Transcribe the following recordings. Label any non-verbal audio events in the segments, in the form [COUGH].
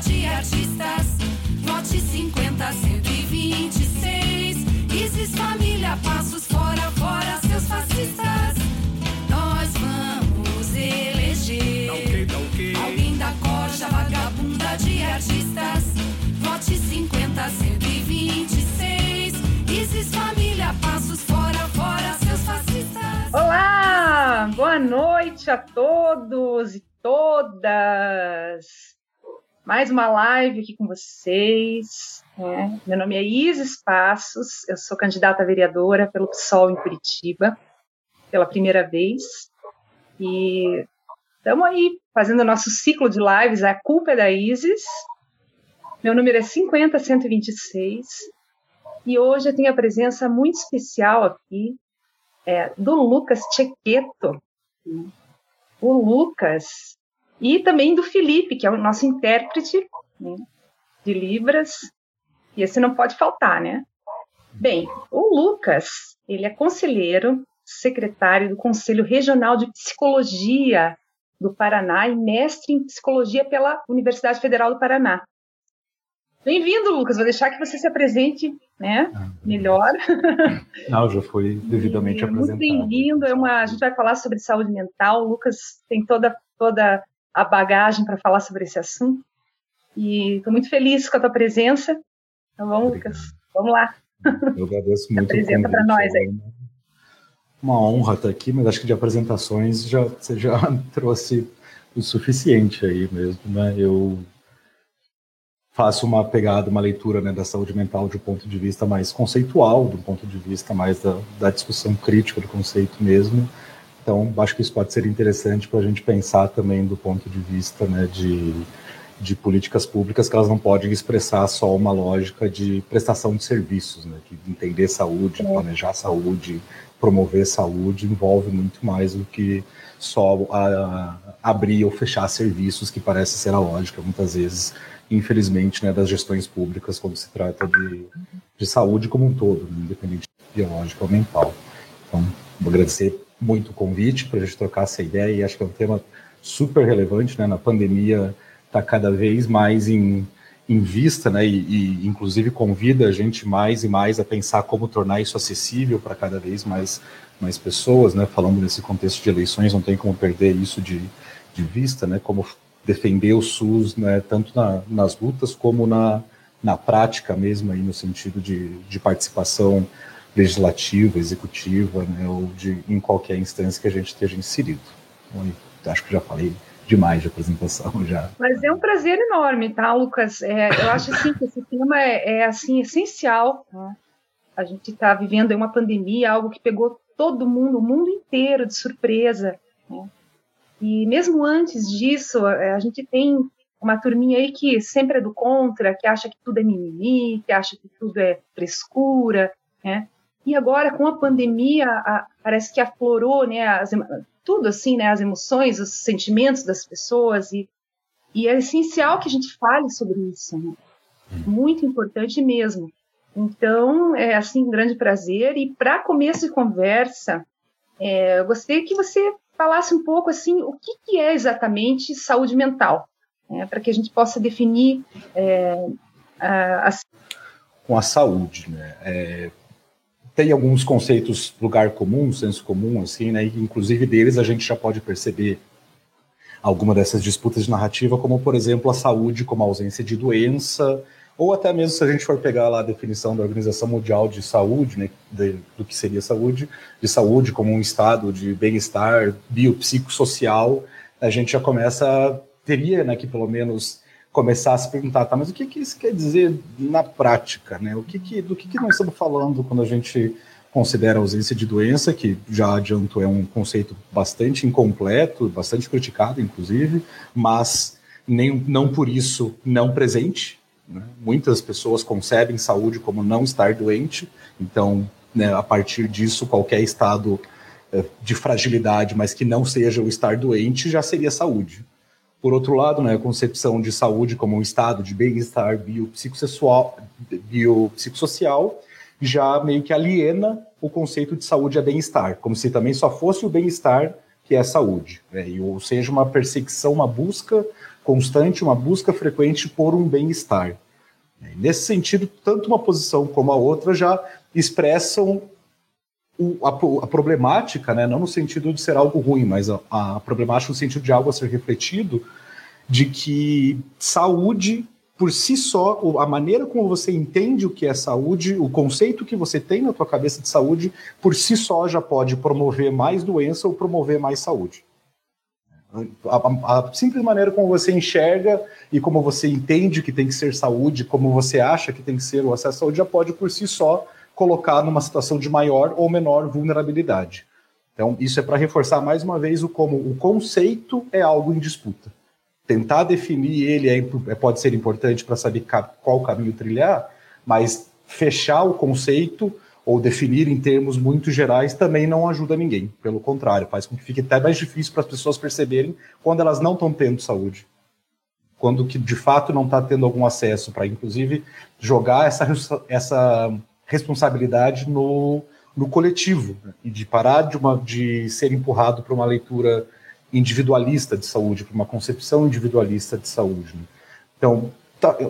de artistas. Vote 50, 126. Isis Família, passos fora, fora, seus fascistas. Nós vamos eleger alguém da corja, vagabunda de artistas. Vote 50, 126. Isis Família, passos fora, fora, seus fascistas. Olá, boa noite a todos e todas. Mais uma live aqui com vocês. né? Meu nome é Isis Passos, eu sou candidata a vereadora pelo PSOL em Curitiba, pela primeira vez. E estamos aí fazendo o nosso ciclo de lives, A Culpa é da Isis. Meu número é 50126. E hoje eu tenho a presença muito especial aqui é, do Lucas Chequeto. O Lucas. E também do Felipe, que é o nosso intérprete né, de Libras. E esse não pode faltar, né? Bem, o Lucas, ele é conselheiro, secretário do Conselho Regional de Psicologia do Paraná e mestre em psicologia pela Universidade Federal do Paraná. Bem-vindo, Lucas. Vou deixar que você se apresente, né? Ah, Melhor. [LAUGHS] Não, já foi devidamente E apresentado. Muito bem-vindo. É uma, a gente vai falar sobre saúde mental. O Lucas tem toda, toda a bagagem para falar sobre esse assunto. E estou muito feliz com a tua presença. Então vamos, Obrigado. Lucas. Vamos lá. Eu agradeço [LAUGHS] muito apresenta convite, nós aí. é uma- Uma honra estar aqui, mas acho que de apresentações já, você já [LAUGHS] trouxe o suficiente aí mesmo, né? Eu faço uma pegada, uma leitura né, da saúde mental de um ponto de vista mais conceitual, do ponto de vista mais da, da discussão crítica do conceito mesmo. Então, acho que isso pode ser interessante para a gente pensar também do ponto de vista né, de, de políticas públicas que elas não podem expressar só uma lógica de prestação de serviços, né, de entender saúde, planejar saúde, promover saúde, envolve muito mais do que só a- abrir ou fechar serviços, que parece ser a lógica, muitas vezes, infelizmente, né, das gestões públicas quando se trata de, de saúde como um todo, né, independente biológica ou mental. Então, vou agradecer muito o convite para a gente trocar essa ideia e acho que é um tema super relevante, né? Na pandemia está cada vez mais em, em vista, né? E, e, inclusive convida a gente mais e mais a pensar como tornar isso acessível para cada vez mais mais pessoas, né? Falando nesse contexto de eleições, não tem como perder isso de, de vista, né? Como defender o SUS, né? Tanto na, nas lutas como na, na prática mesmo aí no sentido de, de participação legislativa, executiva, né, ou de em qualquer instância que a gente esteja inserido. Acho que já falei demais de apresentação [LAUGHS] já. Mas é um prazer enorme, tá, Lucas? É, eu acho assim que esse tema é, é, assim essencial. tá? A gente está vivendo uma pandemia, algo que pegou todo mundo, o mundo inteiro de surpresa. né? E mesmo antes disso, é, a gente tem uma turminha aí que sempre é do contra, que acha que tudo é mimimi, que acha que tudo é frescura, né? E agora com a pandemia, a- parece que aflorou, né, as tudo assim, né, as emoções, os sentimentos das pessoas e e é essencial que a gente fale sobre isso, né? muito importante mesmo. Então, é assim um grande prazer. E para começo de conversa, é, eu gostaria que você falasse um pouco assim o que, que é exatamente saúde mental, né? para que a gente possa definir é, a, a Com a saúde, né? É, tem alguns conceitos lugar comum, senso comum, assim, né? Inclusive deles a gente já pode perceber alguma dessas disputas de narrativa, como por exemplo a saúde como a ausência de doença, ou até mesmo se a gente for pegar lá a definição da Organização Mundial de Saúde, né, de- do que seria saúde, de saúde como um estado de bem-estar biopsicossocial, a gente já começa, teria, né, que pelo menos começar a se perguntar, tá, mas o que, que isso quer dizer na prática, né? O que, que do que, que nós estamos falando quando a gente considera ausência de doença, que já adianto é um conceito bastante incompleto, bastante criticado, inclusive, mas nem, não por isso não presente. Né? Muitas pessoas concebem saúde como não estar doente, então, né, a partir disso, qualquer estado eh, de fragilidade, mas que não seja o estar doente, já seria saúde. Por outro lado, né, a concepção de saúde como um estado de bem-estar biopsicossocial já meio que aliena o conceito de saúde a bem-estar, como se também só fosse o bem-estar que é saúde, né? e, ou seja, uma perseguição, uma busca constante, uma busca frequente por um bem-estar. Nesse sentido, tanto uma posição como a outra já expressam o, a, a, problemática, né, não no sentido de ser algo ruim, mas a, a problemática no sentido de algo a ser refletido, de que saúde por si só, a maneira como você entende o que é saúde, o conceito que você tem na tua cabeça de saúde, por si só já pode promover mais doença ou promover mais saúde. A, a, a, simples maneira como você enxerga e como você entende que tem que ser saúde, como você acha que tem que ser o acesso à saúde, já pode por si só colocar numa situação de maior ou menor vulnerabilidade. Então, isso é para reforçar mais uma vez o como o conceito é algo em disputa. Tentar definir ele é, é pode ser importante para saber qual caminho trilhar, mas fechar o conceito ou definir em termos muito gerais também não ajuda ninguém. Pelo contrário, faz com que fique até mais difícil para as pessoas perceberem quando elas não estão tendo saúde. Quando que de fato não está tendo algum acesso, para inclusive jogar essa, essa responsabilidade no, no coletivo né? e de parar de, uma, de ser empurrado para uma leitura individualista de saúde, para uma concepção individualista de saúde. Né? Então,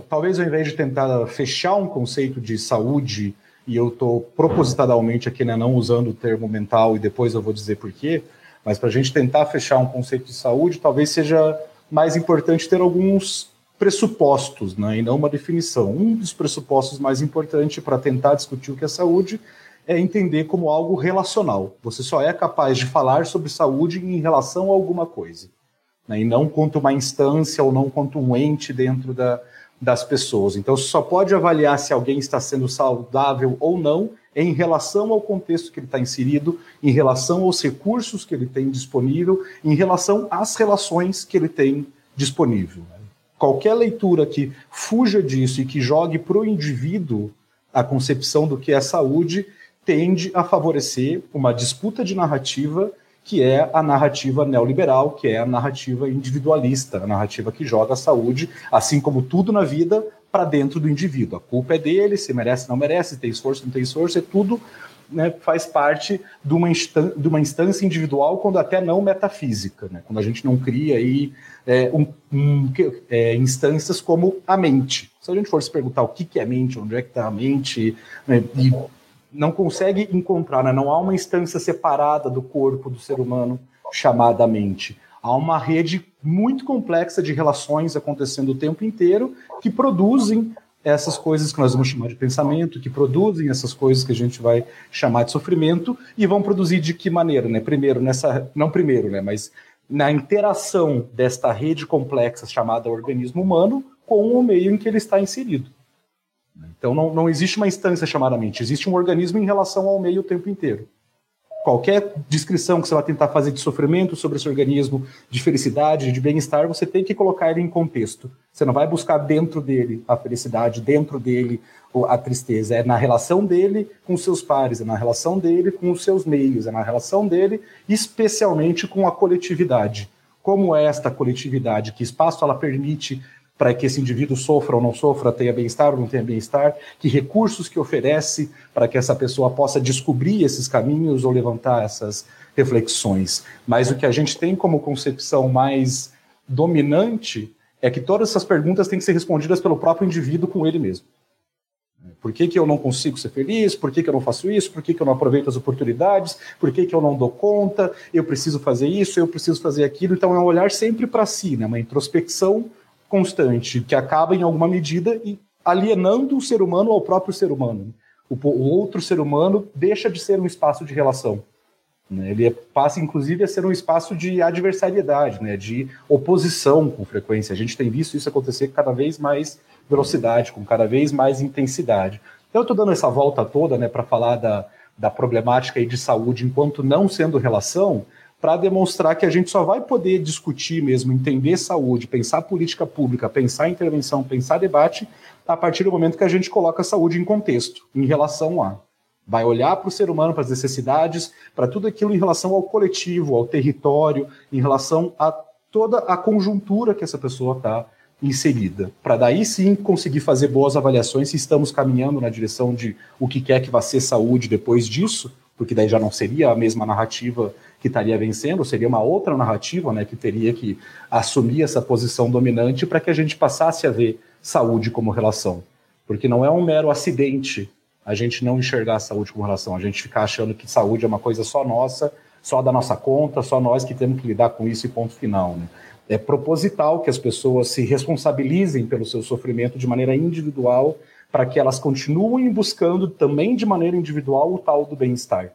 talvez ao invés de tentar fechar um conceito de saúde, e eu estou propositadamente aqui né, não usando o termo mental, e depois eu vou dizer por quê, mas para a gente tentar fechar um conceito de saúde, talvez seja mais importante ter alguns pressupostos, né, e não uma definição. Um dos pressupostos mais importantes para tentar discutir o que é saúde é entender como algo relacional. Você só é capaz de falar sobre saúde em relação a alguma coisa, né, e não quanto uma instância ou não quanto um ente dentro da, das pessoas. Então, só pode avaliar se alguém está sendo saudável ou não em relação ao contexto que ele está inserido, em relação aos recursos que ele tem disponível, em relação às relações que ele tem disponível qualquer leitura que fuja disso e que jogue para o indivíduo a concepção do que é saúde tende a favorecer uma disputa de narrativa que é a narrativa neoliberal, que é a narrativa individualista, a narrativa que joga a saúde, assim como tudo na vida, para dentro do indivíduo. A culpa é dele, se merece, não merece, tem esforço, não tem esforço, é tudo né, faz parte de uma, de uma instância individual, quando até não metafísica, né, quando a gente não cria aí é, um, um, é, instâncias como a mente. Se a gente for se perguntar o que, que é mente, onde é que está a mente, né, e não consegue encontrar, né, não há uma instância separada do corpo do ser humano chamada mente. Há uma rede muito complexa de relações acontecendo o tempo inteiro que produzem essas coisas que nós vamos chamar de pensamento, que produzem essas coisas que a gente vai chamar de sofrimento, e vão produzir de que maneira, né? Primeiro, nessa. Não primeiro, né? Mas na interação desta rede complexa chamada organismo humano com o meio em que ele está inserido. Então não, não existe uma instância chamada mente, existe um organismo em relação ao meio o tempo inteiro qualquer descrição que você vai tentar fazer de sofrimento sobre esse organismo, de felicidade, de bem-estar, você tem que colocar ele em contexto. Você não vai buscar dentro dele a felicidade, dentro dele a tristeza. É na relação dele com seus pares, é na relação dele com os seus meios, é na relação dele especialmente com a coletividade. Como esta coletividade? Que espaço ela permite para que esse indivíduo sofra ou não sofra, tenha bem-estar ou não tenha bem-estar, que recursos que oferece para que essa pessoa possa descobrir esses caminhos ou levantar essas reflexões. Mas o que a gente tem como concepção mais dominante é que todas essas perguntas têm que ser respondidas pelo próprio indivíduo com ele mesmo. Por que, que eu não consigo ser feliz? Por que, que eu não faço isso? Por que, que eu não aproveito as oportunidades? Por que, que eu não dou conta? Eu preciso fazer isso, eu preciso fazer aquilo. Então é um olhar sempre para si, né? uma introspecção constante que acaba em alguma medida alienando o ser humano ao próprio ser humano. O, outro ser humano deixa de ser um espaço de relação. Né? Ele passa, inclusive, a ser um espaço de adversariedade, né? de oposição com frequência. A gente tem visto isso acontecer com cada vez mais velocidade, com cada vez mais intensidade. Então, eu estou dando essa volta toda né, para falar da, da problemática aí de saúde enquanto não sendo relação, para demonstrar que a gente só vai poder discutir mesmo, entender saúde, pensar política pública, pensar intervenção, pensar debate, a partir do momento que a gente coloca a saúde em contexto, em relação a. Vai olhar para o ser humano, para as necessidades, para tudo aquilo em relação ao coletivo, ao território, em relação a toda a conjuntura que essa pessoa está inserida, para daí sim conseguir fazer boas avaliações se estamos caminhando na direção de o que quer que vá ser saúde depois disso, porque daí já não seria a mesma narrativa que estaria vencendo, seria uma outra narrativa, né, que teria que assumir essa posição dominante para que a gente passasse a ver saúde como relação. Porque não é um mero acidente a gente não enxergar a saúde como relação, a gente ficar achando que saúde é uma coisa só nossa, só da nossa conta, só nós que temos que lidar com isso e ponto final. Né? É proposital que as pessoas se responsabilizem pelo seu sofrimento de maneira individual, para que elas continuem buscando também de maneira individual o tal do bem-estar.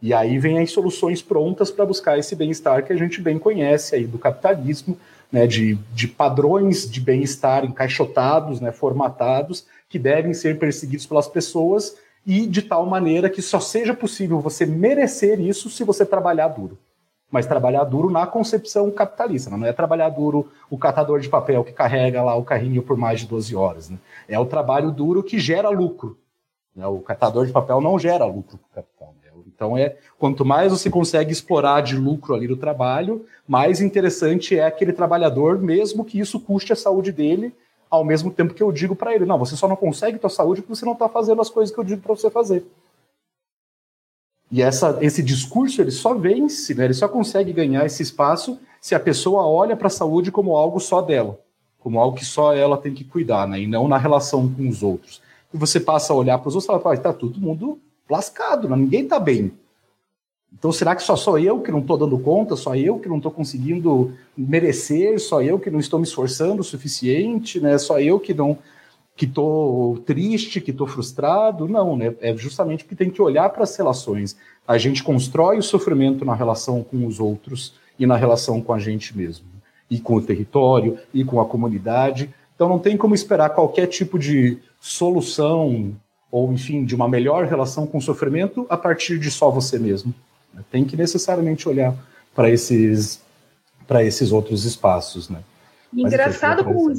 E aí vem as soluções prontas para buscar esse bem-estar que a gente bem conhece aí do capitalismo, né, de, de padrões de bem-estar encaixotados, né, formatados, que devem ser perseguidos pelas pessoas e de tal maneira que só seja possível você merecer isso se você trabalhar duro. Mas trabalhar duro na concepção capitalista, não é trabalhar duro o catador de papel que carrega lá o carrinho por mais de 12 horas. Né? É o trabalho duro que gera lucro. Né? O catador de papel não gera lucro para o capital. Então é quanto mais você consegue explorar de lucro ali do trabalho, mais interessante é aquele trabalhador, mesmo que isso custe a saúde dele, ao mesmo tempo que eu digo para ele, não, você só não consegue tua saúde porque você não está fazendo as coisas que eu digo para você fazer. E essa, esse discurso ele só vence, né, ele só consegue ganhar esse espaço se a pessoa olha para a saúde como algo só dela, como algo que só ela tem que cuidar, né, e não na relação com os outros. E você passa a olhar para os outros e fala, está todo mundo lascado, ninguém está bem. Então, será que só sou eu que não estou dando conta, só eu que não estou conseguindo merecer, só eu que não estou me esforçando o suficiente, né? só eu que não que estou triste, que estou frustrado? Não, né? é justamente porque tem que olhar para as relações. A gente constrói o sofrimento na relação com os outros e na relação com a gente mesmo, e com o território, e com a comunidade. Então, não tem como esperar qualquer tipo de solução ou, enfim, de uma melhor relação com o sofrimento a partir de só você mesmo. Tem que necessariamente olhar para esses, para esses outros espaços, né? Engraçado como,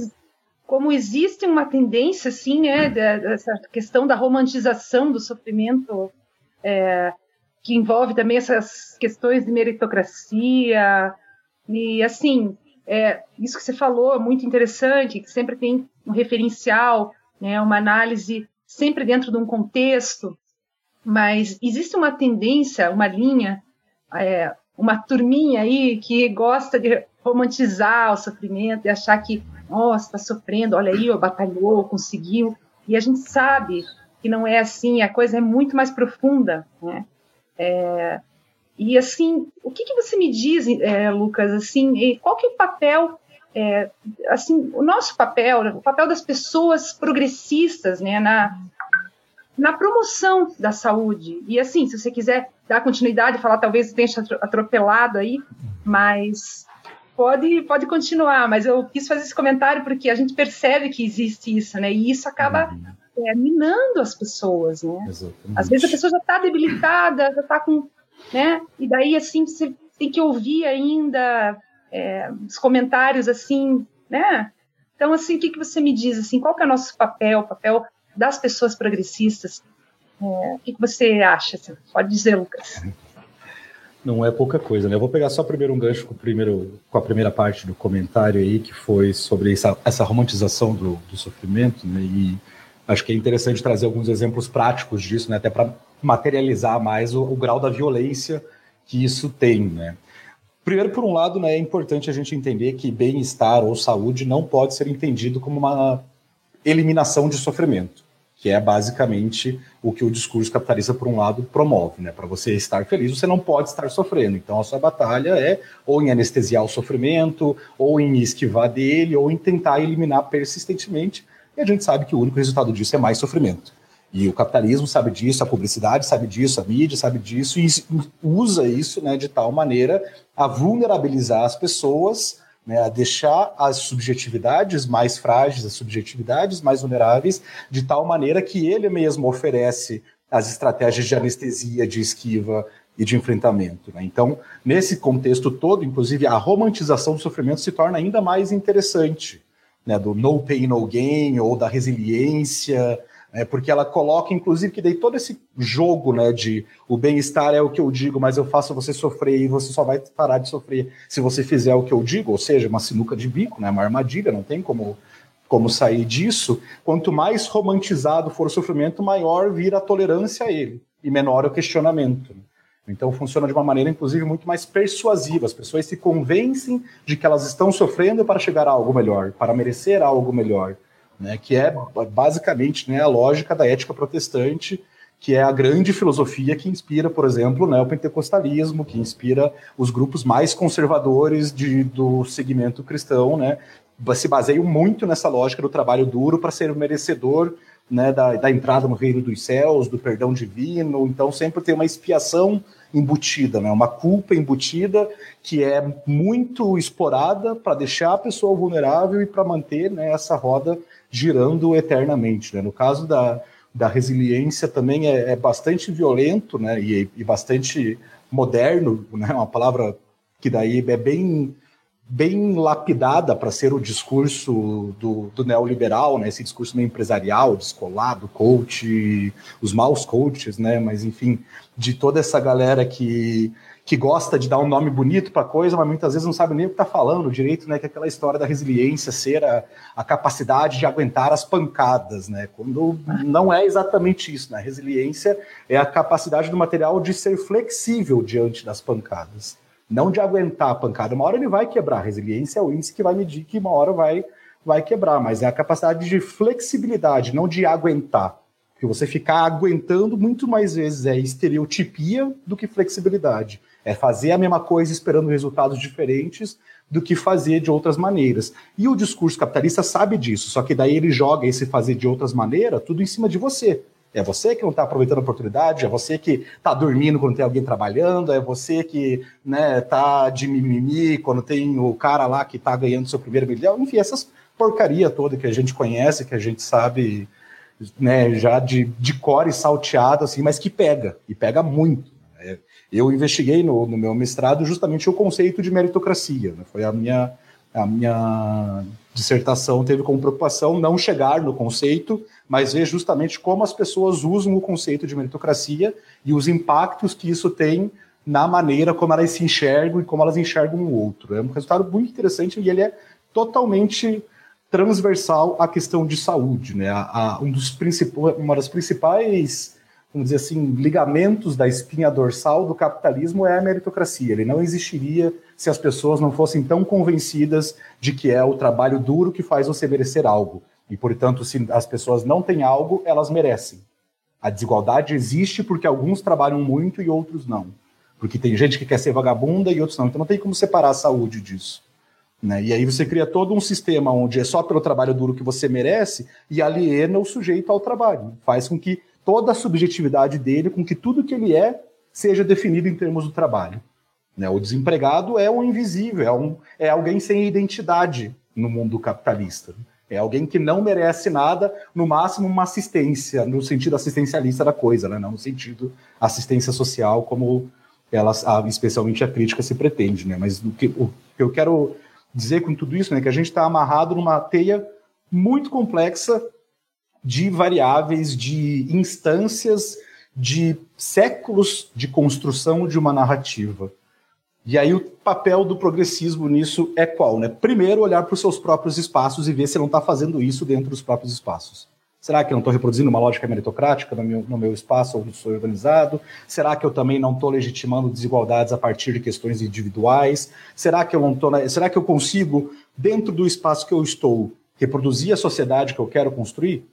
como existe uma tendência, assim, né, dessa questão da romantização do sofrimento, é, que envolve também essas questões de meritocracia, e assim, é, isso que você falou é muito interessante, que sempre tem um referencial, né, uma análise sempre dentro de um contexto, mas existe uma tendência, uma linha, é, uma turminha aí que gosta de romantizar o sofrimento e achar que, nossa, está sofrendo, olha aí, ó, batalhou, conseguiu. E a gente sabe que não é assim, a coisa é muito mais profunda, né? É, e assim, o que, que você me diz, é, Lucas? Assim, qual que é o papel, é, assim, o nosso papel, o papel das pessoas progressistas, né, na, na promoção da saúde. E assim, se você quiser dar continuidade, falar, talvez tenha atropelado aí, mas pode, pode continuar. Mas eu quis fazer esse comentário porque a gente percebe que existe isso, né? E isso acaba uhum. é, minando as pessoas, né? Exatamente. Às vezes a pessoa já está debilitada, já está com, né? E daí assim você tem que ouvir ainda é, os comentários assim, né? Então assim, o que, que você me diz assim? Qual que é o nosso papel? Papel das pessoas progressistas. É, o que, você acha? Assim? Pode dizer, Lucas. Não é pouca coisa, né? Eu vou pegar só primeiro um gancho com, primeiro, com a primeira parte do comentário aí, que foi sobre essa, essa romantização do, do sofrimento, né? E acho que é interessante trazer alguns exemplos práticos disso, né? Até para materializar mais o, o, grau da violência que isso tem, né? Primeiro, por um lado, né, é importante a gente entender que bem-estar ou saúde não pode ser entendido como uma eliminação de sofrimento que é basicamente o que o discurso capitalista, por um lado, promove. Né? Para você estar feliz, você não pode estar sofrendo. Então, a sua batalha é ou em anestesiar o sofrimento, ou em esquivar dele, ou em tentar eliminar persistentemente. E a gente sabe que o único resultado disso é mais sofrimento. E o capitalismo sabe disso, a publicidade sabe disso, a mídia sabe disso, e usa isso né, de tal maneira a vulnerabilizar as pessoas né, a deixar as subjetividades mais frágeis, as subjetividades mais vulneráveis, de tal maneira que ele mesmo oferece as estratégias de anestesia, de esquiva e de enfrentamento. Né? Então, nesse contexto todo, inclusive, a romantização do sofrimento se torna ainda mais interessante, né, do no pain, no gain, ou da resiliência, é, porque ela coloca, inclusive, que daí todo esse jogo né, de o bem-estar é o que eu digo, mas eu faço você sofrer e você só vai parar de sofrer se você fizer o que eu digo, ou seja, uma sinuca de bico, né, uma armadilha, não tem como, como sair disso. Quanto mais romantizado for o sofrimento, maior vira a tolerância a ele. e menor o questionamento. Então funciona de uma maneira, inclusive, muito mais persuasiva. As pessoas se convencem de que elas estão sofrendo para chegar a algo melhor, para merecer algo melhor, né? Que é basicamente né, a lógica da ética protestante, que é a grande filosofia que inspira, por exemplo, né, o pentecostalismo, que inspira os grupos mais conservadores de, do segmento cristão, né? Se baseiam muito nessa lógica do trabalho duro para ser merecedor né, da, da, entrada no reino dos céus, do perdão divino, então sempre tem uma expiação embutida, né, uma culpa embutida que é muito explorada para deixar a pessoa vulnerável e para manter né, essa roda girando eternamente. Né. No caso da, da resiliência também é, é bastante violento né, e, e bastante moderno, né, uma palavra que daí é bem bem lapidada para ser o discurso do, do, neoliberal, né? Esse discurso meio empresarial, descolado, coach, os maus coaches, né? Mas enfim, de toda essa galera que que gosta de dar um nome bonito para coisa, mas muitas vezes não sabe nem o que está falando direito, né? Que é aquela história da resiliência ser a, a capacidade de aguentar as pancadas, né? Quando não é exatamente isso, né? A resiliência é a capacidade do material de ser flexível diante das pancadas não de aguentar a pancada. Uma hora ele vai quebrar. A resiliência é o índice que vai medir que uma hora vai, vai quebrar, mas é a capacidade de flexibilidade, não de aguentar. Porque você ficar aguentando muito mais vezes é estereotipia do que flexibilidade. É fazer a mesma coisa esperando resultados diferentes do que fazer de outras maneiras. E o discurso capitalista sabe disso, só que daí ele joga esse fazer de outras maneiras tudo em cima de você. É você que não está aproveitando a oportunidade, é você que está dormindo quando tem alguém trabalhando, é você que né, tá de mimimi quando tem o cara lá que está ganhando seu primeiro milhão, enfim, essas porcaria toda que a gente conhece, que a gente sabe né, já de, de core salteado, assim, mas que pega, e pega muito. Eu investiguei no, no meu mestrado justamente o conceito de meritocracia, né? foi a minha, a minha dissertação teve como preocupação não chegar no conceito, mas ver justamente como as pessoas usam o conceito de meritocracia e os impactos que isso tem na maneira como elas se enxergam e como elas enxergam o outro. É um resultado muito interessante e ele é totalmente transversal à questão de saúde. Né? A, a, um dos uma das principais, vamos dizer assim, ligamentos da espinha dorsal do capitalismo é a meritocracia. Ele não existiria se as pessoas não fossem tão convencidas de que é o trabalho duro que faz você merecer algo. E, portanto, se as pessoas não têm algo, elas merecem. A desigualdade existe porque alguns trabalham muito e outros não. Porque tem gente que quer ser vagabunda e outros não. Então não tem como separar a saúde disso. Né? E aí você cria todo um sistema onde é só pelo trabalho duro que você merece e aliena o sujeito ao trabalho. Faz com que toda a subjetividade dele, com que tudo que ele é, seja definido em termos do trabalho. Né? O desempregado é um invisível, é, um, é alguém sem identidade no mundo capitalista. É alguém que não merece nada, no máximo uma assistência, no sentido assistencialista da coisa, né? não no sentido assistência social, como ela, especialmente a crítica se pretende. Né? Mas o que, o que eu quero dizer com tudo isso é né, que a gente está amarrado numa teia muito complexa de variáveis, de instâncias, de séculos de construção de uma narrativa. E aí o papel do progressismo nisso é qual? Né? Primeiro, olhar para os seus próprios espaços e ver se não está fazendo isso dentro dos próprios espaços. Será que eu não estou reproduzindo uma lógica meritocrática no meu, no meu espaço onde sou organizado? Será que eu também não estou legitimando desigualdades a partir de questões individuais? Será que eu não tô, será que eu consigo, dentro do espaço que eu estou, reproduzir a sociedade que eu quero construir?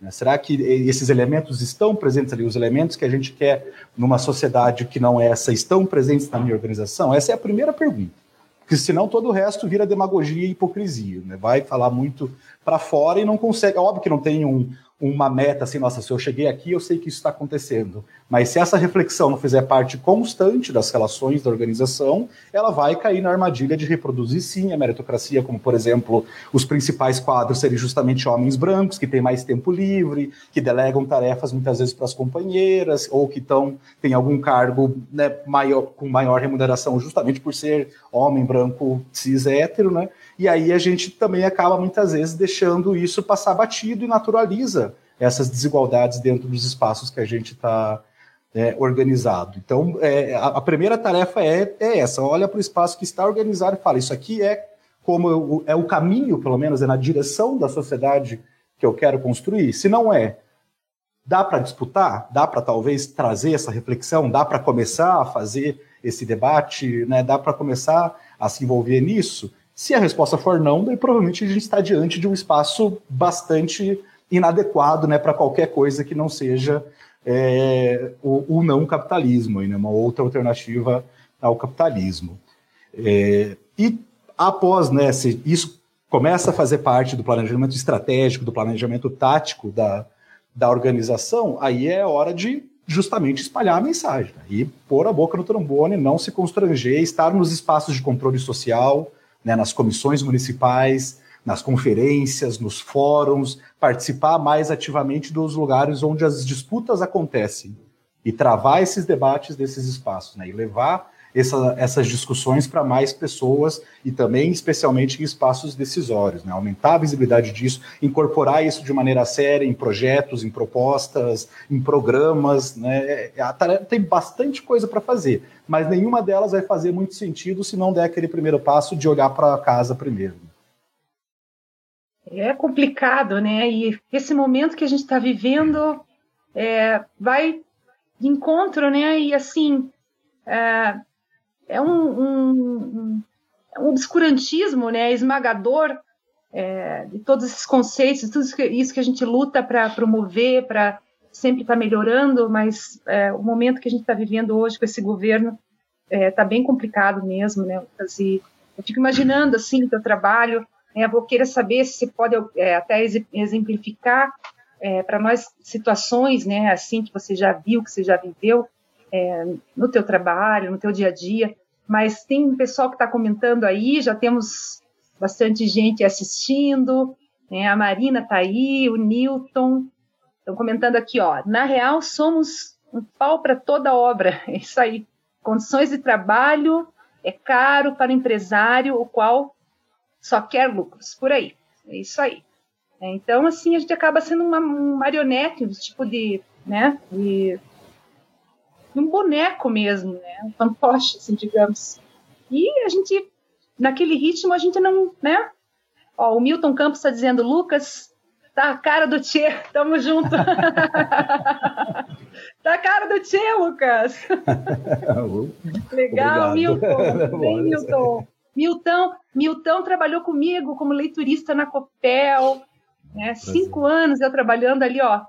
Né? Será que esses elementos estão presentes ali? Os elementos que a gente quer numa sociedade que não é essa estão presentes na minha organização? Essa é a primeira pergunta. Porque senão todo o resto vira demagogia e hipocrisia. Né? Vai falar muito para fora e não consegue. É óbvio que não tem um, uma meta assim, nossa, se eu cheguei aqui, eu sei que isso está acontecendo. Mas se essa reflexão não fizer parte constante das relações da organização, ela vai cair na armadilha de reproduzir sim a meritocracia, como por exemplo, os principais quadros serem justamente homens brancos, que têm mais tempo livre, que delegam tarefas muitas vezes para as companheiras, ou que estão, têm algum cargo né, maior, com maior remuneração justamente por ser homem branco cis hétero, né? E aí a gente também acaba muitas vezes deixando isso passar batido e naturaliza essas desigualdades dentro dos espaços que a gente está é, organizado. Então, é, a, a, primeira tarefa é, é essa: olha para o espaço que está organizado e fala, isso aqui é como eu, é o caminho, pelo menos, é na direção da sociedade que eu quero construir. Se não é, dá para disputar? Dá para talvez trazer essa reflexão? Dá para começar a fazer esse debate? Né? Dá para começar a se envolver nisso? Se a resposta for não, daí provavelmente a gente está diante de um espaço bastante inadequado né, para qualquer coisa que não seja é, o, o, não capitalismo, né, uma outra alternativa ao capitalismo. É, e após né, se isso começa a fazer parte do planejamento estratégico, do planejamento tático da, da organização, aí é hora de justamente espalhar a mensagem né, e pôr a boca no trombone, não se constranger, estar nos espaços de controle social, né, nas comissões municipais, nas conferências, nos fóruns, participar mais ativamente dos lugares onde as disputas acontecem e travar esses debates desses espaços, né, e levar essa, essas discussões para mais pessoas e também, especialmente, em espaços decisórios, né? aumentar a visibilidade disso, incorporar isso de maneira séria em projetos, em propostas, em programas. Né? É, é, tem bastante coisa para fazer, mas nenhuma delas vai fazer muito sentido se não der aquele primeiro passo de olhar para casa primeiro. É complicado, né? E esse momento que a gente está vivendo é, vai de encontro, né? E assim, é, é um, um, um obscurantismo né, esmagador é, de todos esses conceitos, tudo isso que a gente luta para promover, para sempre estar tá melhorando, mas é, o momento que a gente está vivendo hoje com esse governo está é, tá bem complicado mesmo, né? E eu fico imaginando, assim, o teu trabalho, né, vou querer saber se você pode é, até exemplificar é, para nós situações, né, assim, que você já viu, que você já viveu, é, no teu trabalho, no teu dia a dia, mas tem pessoal que está comentando aí, já temos bastante gente assistindo, né? a Marina está aí, o Newton, estão comentando aqui, ó, na real somos um pau para toda obra, [LAUGHS] é isso aí, condições de trabalho é caro para o empresário, o qual só quer lucros, por aí, é isso aí. Então, assim, a gente acaba sendo uma, um marionete, um tipo de, né, de um boneco mesmo, né? Um fantoche, assim, digamos. E a gente, naquele ritmo, a gente não, né? Ó, o Milton Campos está dizendo, Lucas, tá a cara do Tchê, [LAUGHS] tamo junto. [LAUGHS] tá a cara do Tchê, Lucas. [LAUGHS] Legal, Obrigado. Milton. Bem, Milton. Milton, Milton trabalhou comigo como leiturista na Copel, né? Cinco anos eu trabalhando ali, ó,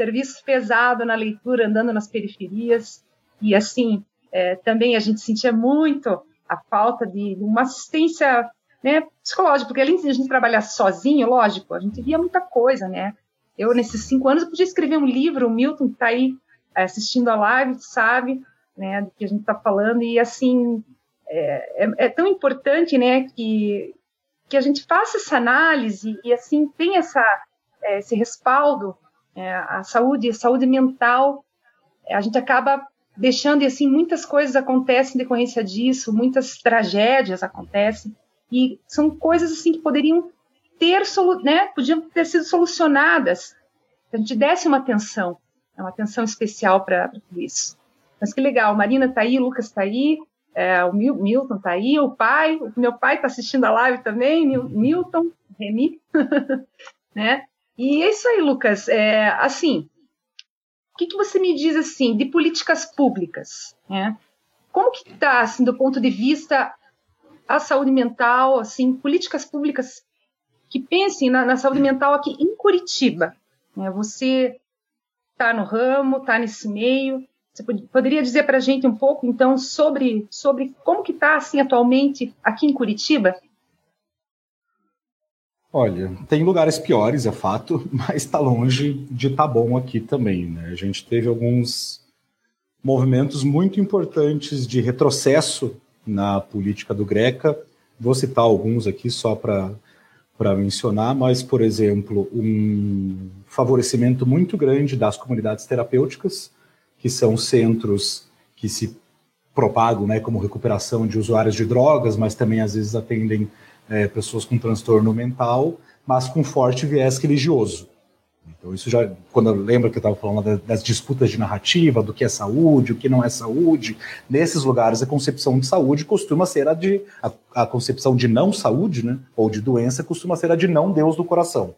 serviço pesado na leitura, andando nas periferias. E, assim, é, também a gente sentia muito a falta de, uma assistência né, psicológica, porque além de a gente trabalhar sozinho, lógico, a gente via muita coisa, né? Eu, nesses cinco anos, podia escrever um livro, o Milton está aí é, assistindo a live, sabe, né, do que a gente está falando, e, assim, é, é, é, tão importante, né, que, que a gente faça essa análise e, assim, tenha essa, é, esse respaldo é, a saúde, a saúde mental, é, a gente acaba deixando e assim muitas coisas acontecem em decorrência disso, muitas tragédias acontecem e são coisas assim que poderiam ter, né, podiam ter sido solucionadas se a gente desse uma atenção, uma atenção especial para isso. Mas que legal, Marina está aí, Lucas está aí, é, o Milton está aí, o pai, o meu pai está assistindo a live também, Milton, Remy, [LAUGHS] né? E é isso aí, Lucas. É, assim, o que, que você me diz assim de políticas públicas? Né? Como que está, assim, do ponto de vista a saúde mental, assim, políticas públicas que pensem na, na saúde mental aqui em Curitiba? Né? Você está no ramo, está nesse meio. Você poderia dizer para a gente um pouco, então, sobre, sobre como que está, assim, atualmente aqui em Curitiba? Olha, tem lugares piores, é fato, [LAUGHS] mas está longe de estar tá bom aqui também. Né? A gente teve alguns movimentos muito importantes de retrocesso na política do Greca. Vou citar alguns aqui só para mencionar, mas, por exemplo, um favorecimento muito grande das comunidades terapêuticas, que são centros que se propagam né, como recuperação de usuários de drogas, mas também às vezes atendem é, pessoas com transtorno mental, mas com forte viés religioso. Então, isso já, quando lembra que eu estava falando das disputas de narrativa, do que é saúde, o que não é saúde, nesses lugares a concepção de saúde costuma ser a de. A, a concepção de não saúde, né, ou de doença, costuma ser a de não Deus do coração.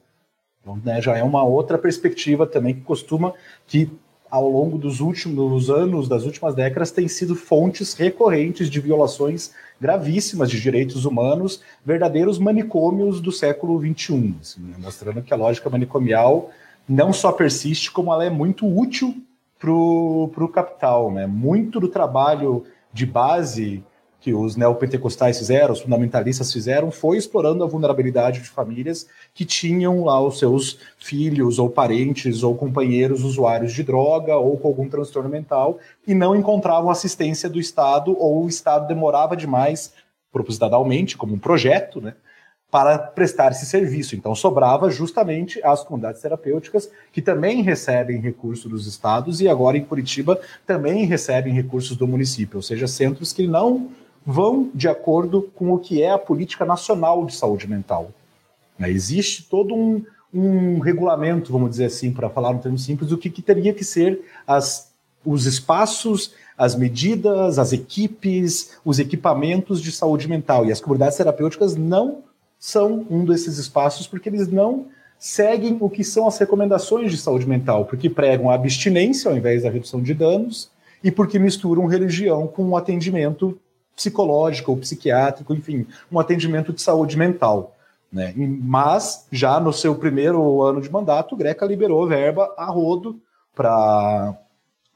Então, né, já é uma outra perspectiva também que costuma que ao longo dos últimos anos, das últimas décadas, tem sido fontes recorrentes de violações gravíssimas de direitos humanos, verdadeiros manicômios do século XXI, assim, né, mostrando que a lógica manicomial não só persiste, como ela é muito útil para o capital. Né? Muito do trabalho de base que os neopentecostais fizeram, os fundamentalistas fizeram, foi explorando a vulnerabilidade de famílias que tinham lá os seus filhos ou parentes ou companheiros usuários de droga ou com algum transtorno mental e não encontravam assistência do Estado ou o Estado demorava demais, propositadamente, como um projeto, né, para prestar esse serviço. Então sobrava justamente as comunidades terapêuticas que também recebem recursos dos estados e agora em Curitiba também recebem recursos do município, ou seja, centros que não vão de acordo com o que é a política nacional de saúde mental. Né? Existe todo um, um regulamento, vamos dizer assim, para falar um termo simples, do que, que teria que ser as, os espaços, as medidas, as equipes, os equipamentos de saúde mental. E as comunidades terapêuticas não são um desses espaços porque eles não seguem o que são as recomendações de saúde mental, porque pregam a abstinência ao invés da redução de danos e porque misturam religião com um atendimento psicológico ou psiquiátrico, enfim, um atendimento de saúde mental. Né? Mas, já no seu primeiro ano de mandato, o Greca liberou verba a rodo para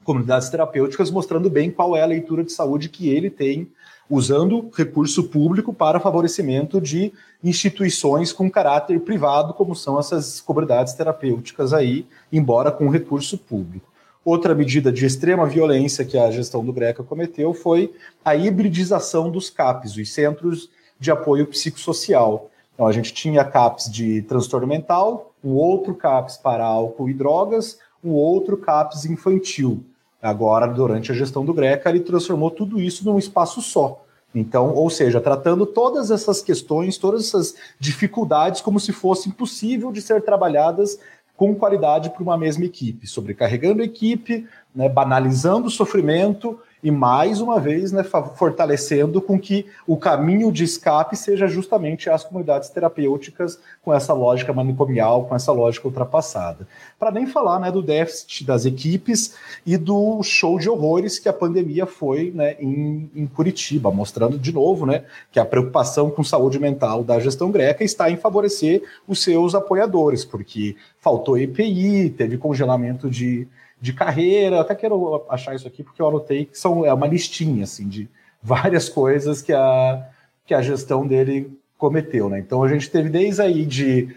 comunidades terapêuticas, mostrando bem qual é a leitura de saúde que ele tem, usando recurso público para favorecimento de instituições com caráter privado, como são essas comunidades terapêuticas aí, embora com recurso público. Outra medida de extrema violência que a gestão do Greca cometeu foi a hibridização dos CAPs, os Centros de Apoio Psicossocial. Então, a gente tinha CAPs de transtorno mental, um outro CAPs para álcool e drogas, um outro CAPs infantil. Agora, durante a gestão do Greca, ele transformou tudo isso num espaço só. Então, ou seja, tratando todas essas questões, todas essas dificuldades como se fosse impossível de ser trabalhadas com qualidade para uma mesma equipe, sobrecarregando a equipe, né, banalizando o sofrimento e mais uma vez né, fortalecendo com que o caminho de escape seja justamente as comunidades terapêuticas com essa lógica manicomial, com essa lógica ultrapassada. Para nem falar né, do déficit das equipes e do show de horrores que a pandemia foi né, em, em Curitiba, mostrando de novo né, que a preocupação com saúde mental da gestão greca está em favorecer os seus apoiadores, porque faltou EPI, teve congelamento de de carreira. até quero achar isso aqui porque eu anotei que são é uma listinha assim de várias coisas que a que a gestão dele cometeu, né? Então a gente teve desde aí de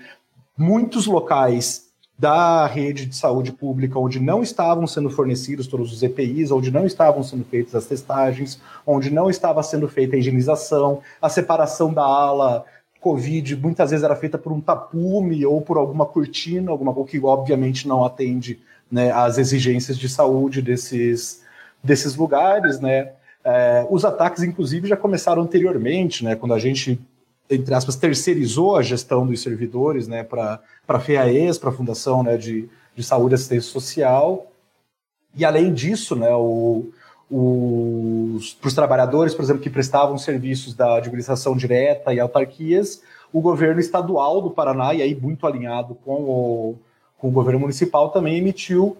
muitos locais da rede de saúde pública onde não estavam sendo fornecidos todos os EPIs, onde não estavam sendo feitas as testagens, onde não estava sendo feita a higienização, a separação da ala Covid muitas vezes era feita por um tapume ou por alguma cortina, alguma coisa que obviamente não atende né, as exigências de saúde desses, desses lugares, né? É, os ataques, inclusive, já começaram anteriormente, né? Quando a gente, entre aspas, terceirizou a gestão dos servidores, né? Para a FEAES, para a Fundação né, de, de Saúde e Assistência Social. E além disso, né? O, para os trabalhadores, por exemplo, que prestavam serviços da administração direta e autarquias, o governo estadual do Paraná, e aí muito alinhado com o, com o governo municipal, também emitiu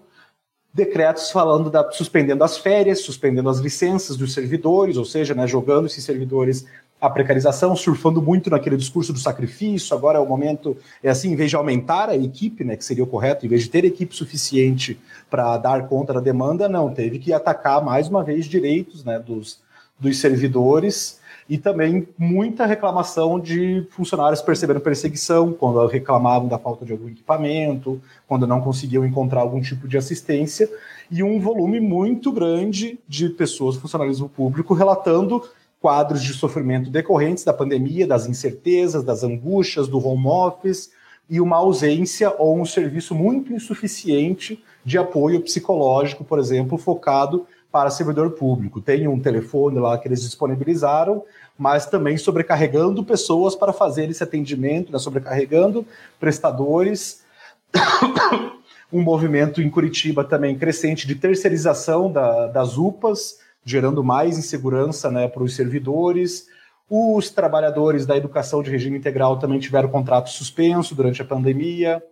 decretos falando da suspendendo as férias, suspendendo as licenças dos servidores, ou seja, né, jogando esses servidores à precarização, surfando muito naquele discurso do sacrifício. Agora é o momento, é assim, em vez de aumentar a equipe, né, que seria o correto, em vez de ter equipe suficiente para dar conta da demanda, não, teve que atacar mais uma vez direitos, né, dos, dos servidores e também muita reclamação de funcionários percebendo perseguição quando reclamavam da falta de algum equipamento, quando não conseguiam encontrar algum tipo de assistência, e um volume muito grande de pessoas do funcionalismo público relatando quadros de sofrimento decorrentes da pandemia, das incertezas, das angústias, do home office e uma ausência ou um serviço muito insuficiente de apoio psicológico, por exemplo, focado para servidor público. Tem um telefone lá que eles disponibilizaram, mas também sobrecarregando pessoas para fazer esse atendimento, né, sobrecarregando prestadores. [COUGHS] um movimento em Curitiba também crescente de terceirização da, das UPAs, gerando mais insegurança né, para os servidores. Os trabalhadores da educação de regime integral também tiveram contrato suspenso durante a pandemia.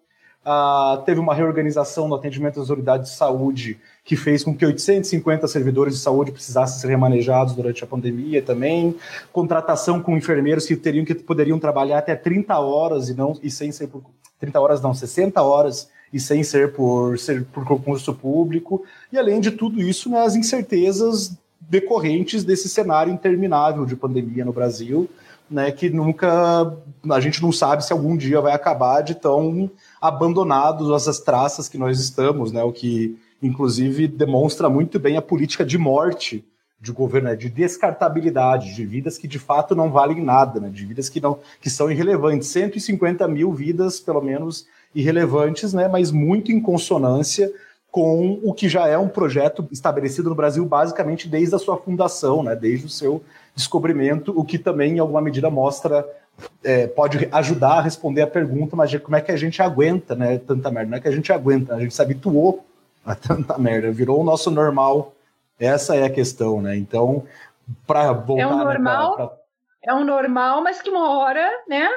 Uh, teve uma reorganização no atendimento das unidades de saúde que fez com que 850 servidores de saúde precisassem ser remanejados durante a pandemia também. Contratação com enfermeiros que teriam que poderiam trabalhar até 30 horas e não e sem ser por 30 horas não, 60 horas e sem ser por ser por concurso público. E além de tudo isso, né, as incertezas decorrentes desse cenário interminável de pandemia no Brasil, né, que nunca a gente não sabe se algum dia vai acabar de tão abandonados as traças que nós estamos, né, o que inclusive demonstra muito bem a política de morte de governo, né, de descartabilidade, de vidas que de fato não valem nada, né, de vidas que não que são irrelevantes, 150 mil vidas pelo menos irrelevantes, né, mas muito em consonância com o que já é um projeto estabelecido no Brasil basicamente desde a sua fundação, né, desde o seu descobrimento, o que também em alguma medida mostra é, pode ajudar a responder a pergunta, mas como é que a gente aguenta, né, tanta merda? Não é que a gente aguenta, a gente se habituou a tanta merda, virou o nosso normal. Essa é a questão, né? Então, para voltar, é um normal, né, pra, pra... é um normal, mas que uma hora, né?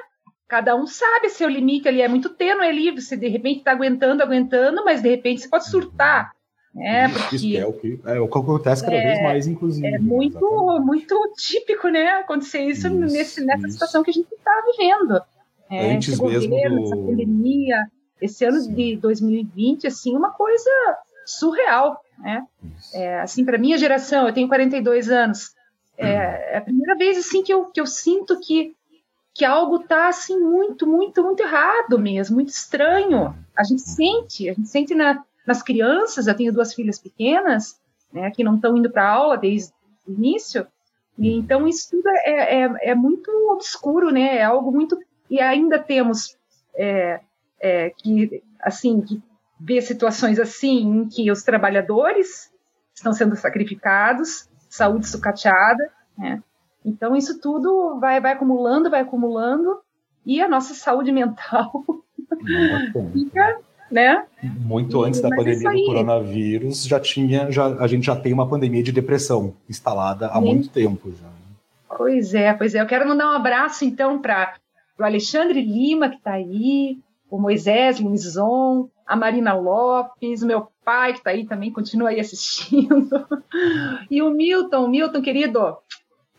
Cada um sabe seu limite ali, é muito tênue ali, você de repente está aguentando, aguentando, mas de repente você pode surtar. Né? Porque Isso é o que, é o que acontece cada é, vez mais, inclusive. É muito, muito típico, né? Acontecer isso, isso nesse, nessa isso. situação que a gente está vivendo. É, Antes mesmo governo, do... essa pandemia, esse ano Sim. de 2020, assim, uma coisa surreal, né? É, assim, para minha geração, eu tenho 42 anos, é, uhum. é, a primeira vez assim que eu, que eu sinto que que algo está assim muito, muito, muito errado mesmo, muito estranho. A gente sente, a gente sente na, nas crianças. Eu tenho duas filhas pequenas, né, que não estão indo para aula desde o início. E então isso tudo é, é, é, muito obscuro, né? É algo muito e ainda temos é, é, que assim que ver situações assim em que os trabalhadores estão sendo sacrificados, saúde sucateada, né? Então, isso tudo vai, vai acumulando, vai acumulando, e a nossa saúde [LAUGHS] mental fica, né? Muito antes da pandemia do coronavírus, já tinha, já, a gente já tem uma pandemia de depressão instalada há Sim. muito tempo já. Pois é, pois é. Eu quero mandar um abraço, então, para o Alexandre Lima, que está aí, o Moisés Linzon, a Marina Lopes, o meu pai, que está aí também, continua aí assistindo, e o Milton, Milton, querido,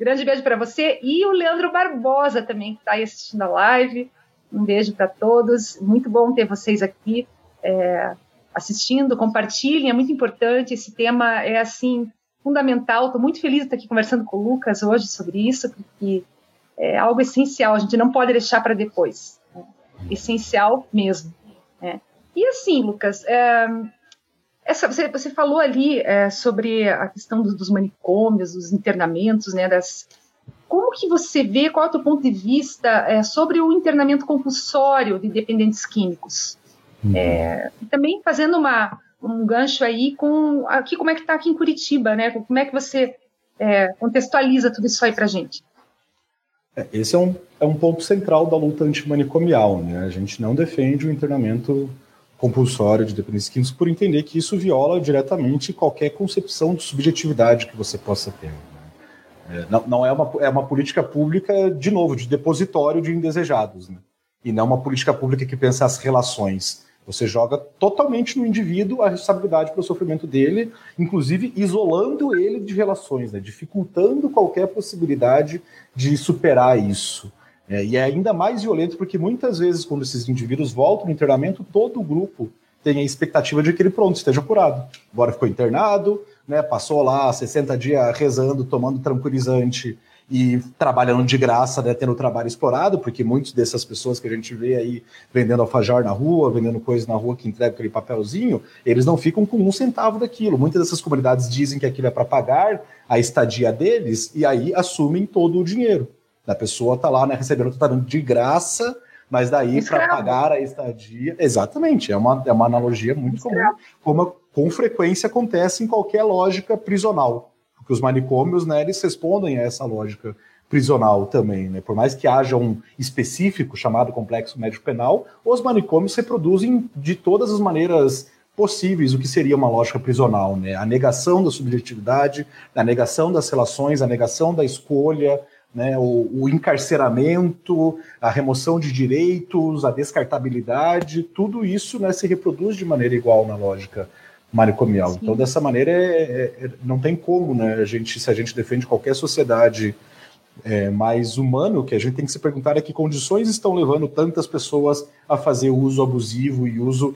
Grande beijo para você e o Leandro Barbosa também, que está aí assistindo a live. Um beijo para todos. Muito bom ter vocês aqui é, assistindo. Compartilhem, é muito importante. Esse tema é assim fundamental. Estou muito feliz de estar aqui conversando com o Lucas hoje sobre isso, porque é algo essencial. A gente não pode deixar para depois. Né? Essencial mesmo. Né? E assim, Lucas, é, essa, você, você falou ali é, sobre a questão dos, dos, manicômios, dos internamentos, né, das, como que você vê, qual é o teu ponto de vista é, sobre o internamento compulsório de dependentes químicos? Uhum. É, também fazendo uma, um gancho aí com aqui como é que está aqui em Curitiba, né? Como é que você é, contextualiza tudo isso aí para gente? É, esse é um, é um ponto central da luta antimanicomial, né? A gente não defende o internamento compulsório de dependência química por entender que isso viola diretamente qualquer concepção de subjetividade que você possa ter. Né? É, não, não, é, uma, é uma política pública, de novo, de depositório de indesejados, né? e não uma política pública que pensa as relações. Você joga totalmente no indivíduo a responsabilidade pelo sofrimento dele, inclusive isolando ele de relações, né? dificultando qualquer possibilidade de superar isso. É, e é ainda mais violento porque muitas vezes, quando esses indivíduos voltam no internamento, todo o grupo tem a expectativa de que ele pronto esteja curado. Agora ficou internado, né, passou lá 60 dias rezando, tomando tranquilizante e trabalhando de graça, né, tendo o trabalho explorado, porque muitas dessas pessoas que a gente vê aí vendendo alfajor na rua, vendendo coisas na rua que entregam aquele papelzinho, eles não ficam com um centavo daquilo. Muitas dessas comunidades dizem que aquilo é para pagar a estadia deles e aí assumem todo o dinheiro. A pessoa está lá né, recebendo o tratamento de graça, mas daí para pagar a estadia. Exatamente, é uma, é uma analogia muito Escravo. comum, como com frequência acontece em qualquer lógica prisional. Porque os manicômios, né, eles respondem a essa lógica prisional também, né? Por mais que haja um específico chamado complexo médico penal, os manicômios reproduzem de todas as maneiras possíveis o que seria uma lógica prisional, né? A negação da subjetividade, a negação das relações, a negação da escolha, né, o, o, encarceramento, a remoção de direitos, a descartabilidade, tudo isso né, se reproduz de maneira igual na lógica manicomial. Sim. Então, dessa maneira, é, é, é, não tem como, né, a gente, se a gente defende qualquer sociedade é, mais humano, que a gente tem que se perguntar é que condições estão levando tantas pessoas a fazer uso abusivo e uso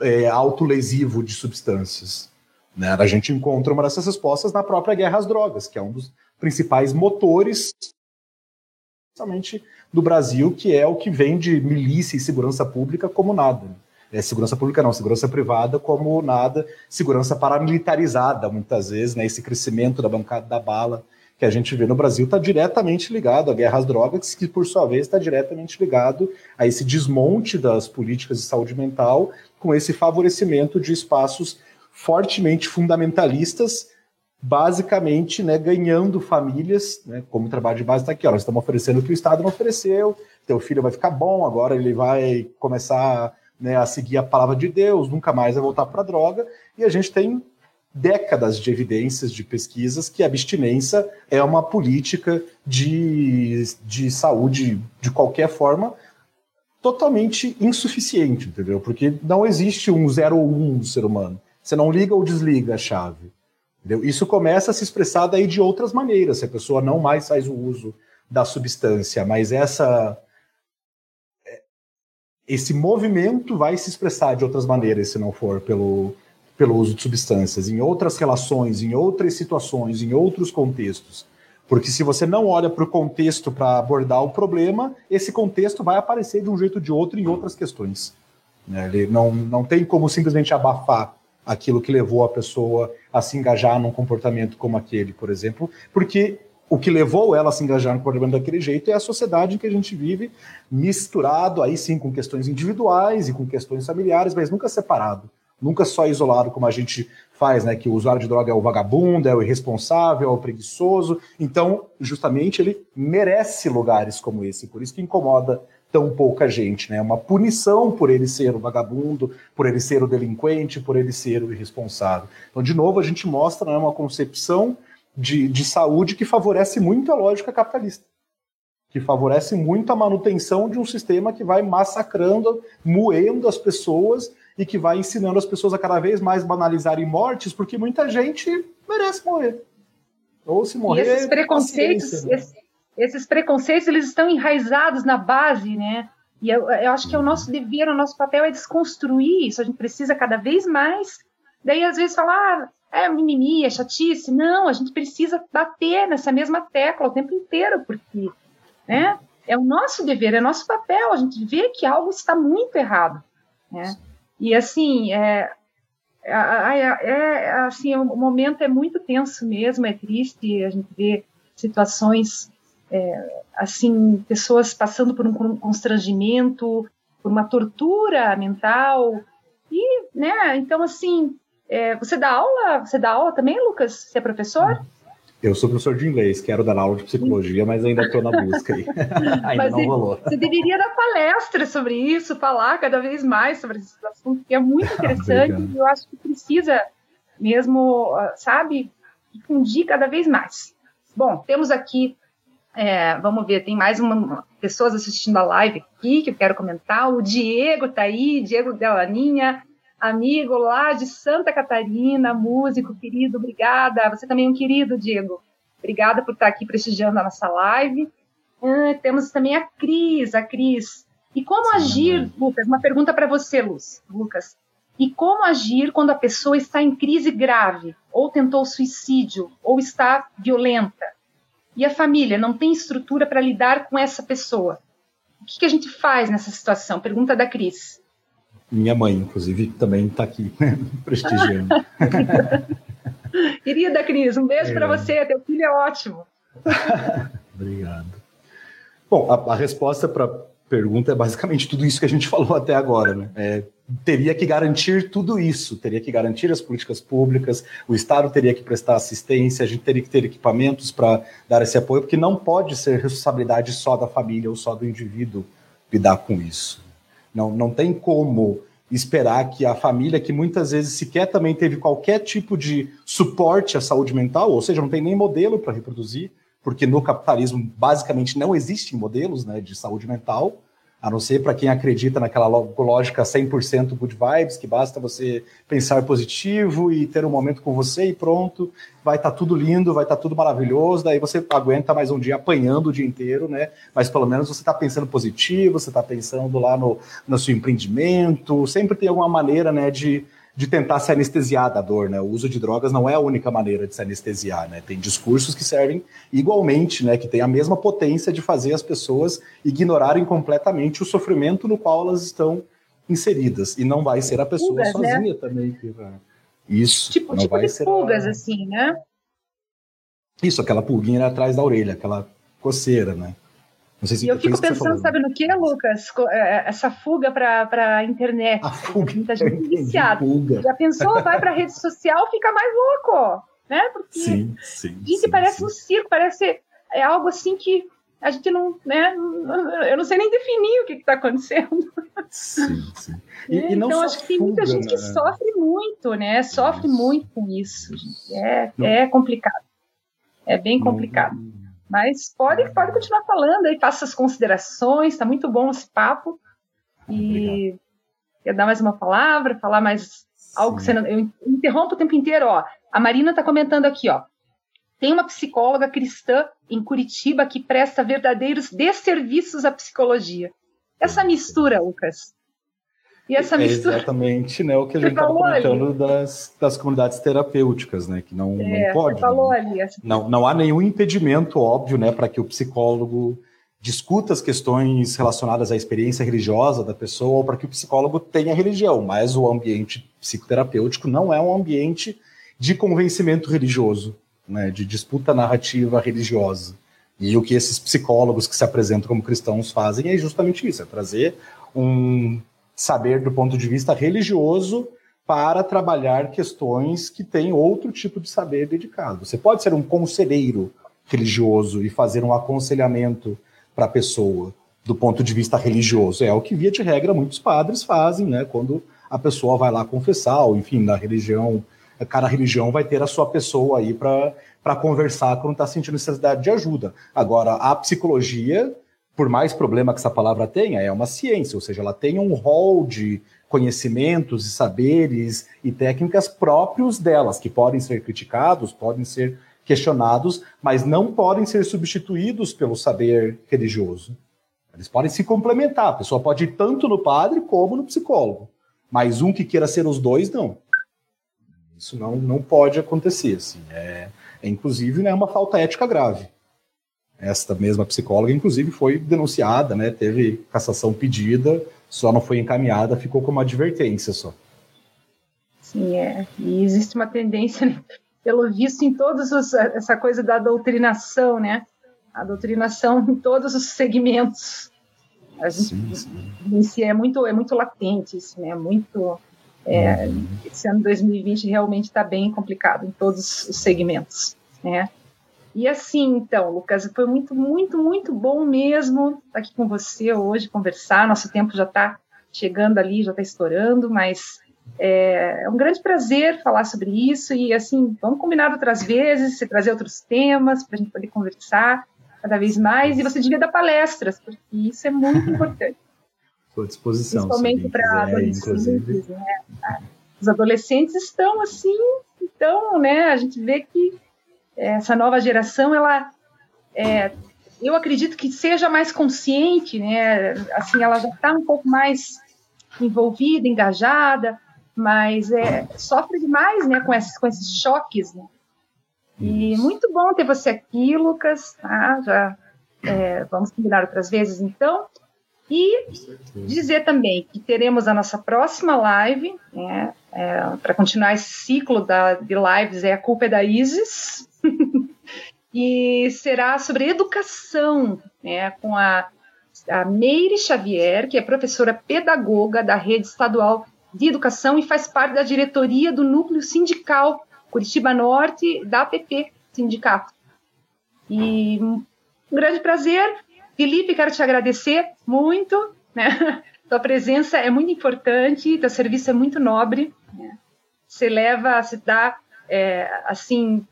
é, autolesivo de substâncias. Né? A gente encontra uma dessas respostas na própria guerra às drogas, que é um dos principais motores principalmente do Brasil, que é o que vem de milícia e segurança pública como nada. É, segurança pública não, segurança privada como nada, segurança paramilitarizada, muitas vezes, né, esse crescimento da bancada da bala que a gente vê no Brasil está diretamente ligado à guerra às drogas, que por sua vez está diretamente ligado a esse desmonte das políticas de saúde mental, com esse favorecimento de espaços fortemente fundamentalistas basicamente né, ganhando famílias, né, como o trabalho de base está aqui, ó, nós estamos oferecendo o que o Estado não ofereceu, teu filho vai ficar bom, agora ele vai começar né, a seguir a palavra de Deus, nunca mais vai voltar para a droga, e a gente tem décadas de evidências, de pesquisas, que a abstinência é uma política de, de saúde, de qualquer forma, totalmente insuficiente, entendeu? Porque não existe um zero ou um do ser humano. Você não liga ou desliga a chave. Entendeu? Isso começa a se expressar daí de outras maneiras, se a pessoa não mais faz o uso da substância, mas essa esse movimento vai se expressar de outras maneiras se não for pelo, pelo uso de substâncias, em outras relações, em outras situações, em outros contextos. Porque se você não olha para o contexto para abordar o problema, esse contexto vai aparecer de um jeito ou de outro em outras questões. Né? Ele não, não tem como simplesmente abafar aquilo que levou a pessoa a se engajar num comportamento como aquele, por exemplo, porque o que levou ela a se engajar no comportamento daquele jeito é a sociedade em que a gente vive, misturado aí sim com questões individuais e com questões familiares, mas nunca separado, nunca só isolado como a gente faz, né? Que o usuário de droga é o vagabundo, é o irresponsável, é o preguiçoso. Então, justamente, ele merece lugares como esse, por isso que incomoda tão pouca gente, né? Uma punição por ele ser o vagabundo, por ele ser o delinquente, por ele ser o irresponsável. Então, de novo, a gente mostra né, uma concepção de, de saúde que favorece muito a lógica capitalista, que favorece muito a manutenção de um sistema que vai massacrando, moendo as pessoas e que vai ensinando as pessoas a cada vez mais banalizarem mortes, porque muita gente merece morrer. Ou se morrer. E esses preconceitos, né? esses preconceitos eles estão enraizados na base, né? E eu, eu, acho que é o nosso dever, o nosso papel é desconstruir isso. A gente precisa cada vez mais. Daí, às vezes, falar, ah, é mimimi, é chatice. Não, a gente precisa bater nessa mesma tecla o tempo inteiro, porque né, é o nosso dever, é nosso papel. A gente vê que algo está muito errado. Né? E, assim, é, é, é, assim, o momento é muito tenso mesmo, é triste a gente ver situações é, assim, pessoas passando por um constrangimento, por uma tortura mental. E, né, então, assim, é, você dá aula? Você dá aula também, Lucas? Você é professor? Eu sou professor de inglês, quero dar aula de psicologia, mas ainda estou na busca aí. [LAUGHS] ainda mas não rolou. Você deveria dar palestra sobre isso, falar cada vez mais sobre esse assunto, que é muito [LAUGHS] interessante e eu acho que precisa mesmo, sabe, difundir cada vez mais. Bom, temos aqui é, vamos ver, tem mais uma, pessoas assistindo a live aqui que eu quero comentar. O Diego está aí, Diego Delaninha, amigo lá de Santa Catarina, músico querido, obrigada. Você também é um querido, Diego. Obrigada por estar aqui prestigiando a nossa live. Ah, temos também a Cris, a Cris. E como Sim, agir, Lucas? Uma pergunta para você, Luz, Lucas. E como agir quando a pessoa está em crise grave, ou tentou suicídio, ou está violenta? e a família não tem estrutura para lidar com essa pessoa. O que, que, a gente faz nessa situação? Pergunta da Cris. Minha mãe, inclusive, também está aqui [LAUGHS] prestigiando. [LAUGHS] Querida Cris, um beijo é. para você. Teu filho é ótimo. [LAUGHS] Obrigado. Bom, a, a resposta para pergunta é basicamente tudo isso que a gente falou até agora, né? É, teria que garantir tudo isso, teria que garantir as políticas públicas, o Estado teria que prestar assistência, a gente teria que ter equipamentos para dar esse apoio, porque não pode ser responsabilidade só da família ou só do indivíduo lidar com isso. Não, não tem como esperar que a família, que muitas vezes sequer também teve qualquer tipo de suporte à saúde mental, ou seja, não tem nem modelo para reproduzir, porque no capitalismo basicamente não existem modelos né, de saúde mental, a não ser para quem acredita naquela lógica 100% good vibes, que basta você pensar positivo e ter um momento com você e pronto, vai estar tá tudo lindo, vai estar tá tudo maravilhoso, daí você aguenta mais um dia apanhando o dia inteiro, né? Mas pelo menos você está pensando positivo, você está pensando lá no, no seu empreendimento, sempre tem alguma maneira, né, de de tentar se anestesiar da dor, né? O uso de drogas não é a única maneira de se anestesiar, né? Tem discursos que servem igualmente, né? Que tem a mesma potência de fazer as pessoas ignorarem completamente o sofrimento no qual elas estão inseridas. E não vai ser a pessoa fugas, né? sozinha né? também que vai. Isso. Tipo, não tipo vai de ser fugas, a... assim, né? Isso, aquela pulguinha atrás da orelha, aquela coceira, né? Se e eu fico pensando, sabe no que, Lucas? É, é, essa fuga para a internet. A fuga. Muita gente [LAUGHS] viciada. Já pensou? Vai para a rede social, fica mais louco, né? Porque sim, sim, gente, sim, parece sim. um circo, parece é algo assim que a gente não, né? Eu não sei nem definir o que está acontecendo. Sim, sim. [LAUGHS] E, é, e então acho que tem muita gente né? que sofre muito, né? Sofre isso. muito com isso. Gente. É, é complicado. É bem complicado. Não, mas pode, pode continuar falando aí, faça as considerações, está muito bom esse papo. E Obrigado. quer dar mais uma palavra, falar mais Sim. algo que você não. Eu interrompo o tempo inteiro, ó. A Marina está comentando aqui, ó. Tem uma psicóloga cristã em Curitiba que presta verdadeiros desserviços à psicologia. Essa mistura, Lucas, e essa é mistura... exatamente né, o que a gente estava comentando das, das comunidades terapêuticas, né? Que não, é, não pode. falou né? ali. Não, não há nenhum impedimento, óbvio, né, para que o psicólogo discuta as questões relacionadas à experiência religiosa da pessoa ou para que o psicólogo tenha religião, mas o ambiente psicoterapêutico não é um ambiente de convencimento religioso, né, de disputa narrativa religiosa. E o que esses psicólogos que se apresentam como cristãos fazem é justamente isso, é trazer um saber do ponto de vista religioso para trabalhar questões que têm outro tipo de saber dedicado. Você pode ser um conselheiro religioso e fazer um aconselhamento para a pessoa do ponto de vista religioso. É o que, via de regra, muitos padres fazem, né? Quando a pessoa vai lá confessar, ou enfim, na religião, cada religião vai ter a sua pessoa aí para conversar quando está sentindo necessidade de ajuda. Agora, a psicologia por mais problema que essa palavra tenha, é uma ciência, ou seja, ela tem um rol de conhecimentos e saberes e técnicas próprios delas, que podem ser criticados, podem ser questionados, mas não podem ser substituídos pelo saber religioso. Eles podem se complementar, a pessoa pode ir tanto no padre como no psicólogo, mas um que queira ser os dois, não. Isso não, não pode acontecer. Assim. É, é, inclusive, né, uma falta ética grave. Esta mesma psicóloga, inclusive, foi denunciada, né? Teve cassação pedida, só não foi encaminhada, ficou como advertência só. Sim, é. E existe uma tendência, né? pelo visto, em todos os essa coisa da doutrinação, né? A doutrinação em todos os segmentos. A gente, sim, sim. é muito é muito latente isso, né? Muito é, uhum. esse ano 2020 realmente está bem complicado em todos os segmentos, né? E assim, então, Lucas, foi muito, muito, muito bom mesmo estar aqui com você hoje, conversar. Nosso tempo já está chegando ali, já está estourando, mas é, é, um grande prazer falar sobre isso. E assim, vamos combinar outras vezes, você trazer outros temas para a gente poder conversar cada vez mais. E você devia dar palestras, porque isso é muito [LAUGHS] importante. Estou à disposição. Principalmente para adolescentes. Né? Os adolescentes estão assim, então, né? A gente vê que essa nova geração, ela, é, eu acredito que seja mais consciente, né? Assim, ela já está um pouco mais envolvida, engajada, mas é, sofre demais, né, com esses, com esses choques, né? E muito bom ter você aqui, Lucas. Tá? Já é, vamos combinar outras vezes, então. E dizer também que teremos a nossa próxima live, né, é, para continuar esse ciclo da, de lives, é a culpa é da Isis, [LAUGHS] e será sobre educação, né, com a, a Meire Xavier, que é professora pedagoga da Rede Estadual de Educação e faz parte da diretoria do Núcleo Sindical Curitiba Norte da APP Sindicato. E um grande prazer. Felipe, quero te agradecer muito. Né? [LAUGHS] Tua presença é muito importante, teu serviço é muito nobre. Você leva, se dá, é, assim,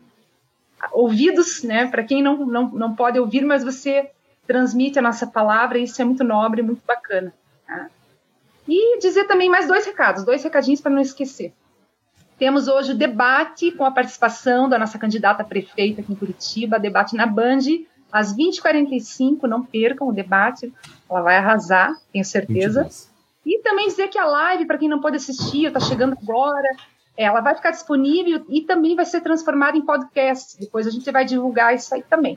ouvidos, né? Para quem não, não, não pode ouvir, mas você transmite a nossa palavra, e isso é muito nobre, muito bacana. Tá? E dizer também mais dois recados, dois recadinhos para não esquecer. Temos hoje o debate com a participação da nossa candidata prefeita aqui em Curitiba, debate na Band, às 20h45, não percam o debate, ela vai arrasar, tenho certeza. E também dizer que a live, para quem não pode assistir, está chegando agora, ela vai ficar disponível e também vai ser transformada em podcast. Depois a gente vai divulgar isso aí também.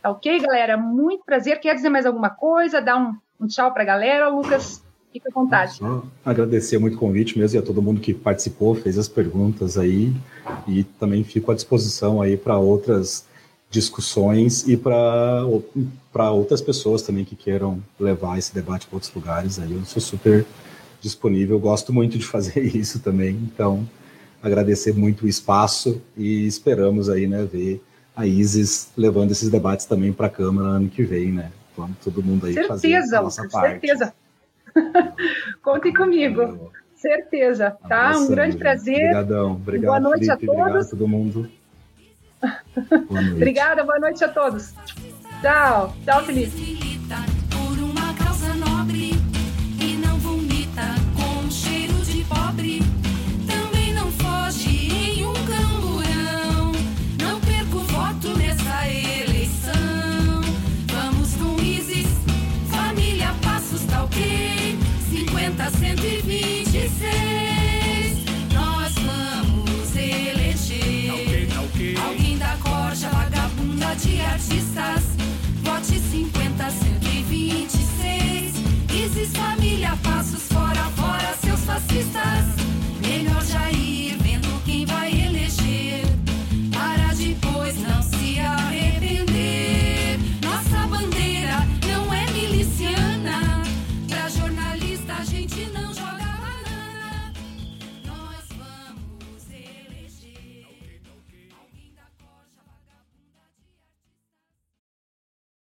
Tá ok, galera? Muito prazer. Quer dizer mais alguma coisa? Dar um, um tchau para a galera, Lucas? Fica à vontade. Só agradecer muito o convite mesmo e a todo mundo que participou, fez as perguntas aí e também fico à disposição aí para outras discussões e para outras pessoas também que queiram levar esse debate para outros lugares aí. Eu sou super disponível, gosto muito de fazer [LAUGHS] isso também, então agradecer muito o espaço e esperamos aí, né, ver a Isis levando esses debates também para a Câmara ano que vem, né? Vamos todo mundo aí certeza, fazer a nossa parte. Certeza, [LAUGHS] Contem comigo. Certeza, tá? Um grande prazer. Obrigadão. Obrigado, boa noite Felipe, a todos. Obrigado a todo mundo. Boa Obrigada, boa noite a todos. Tchau. Tchau, Felipe. de artistas. Vote 50, 126. Isis, família, passos fora, fora seus fascistas. Melhor Jair.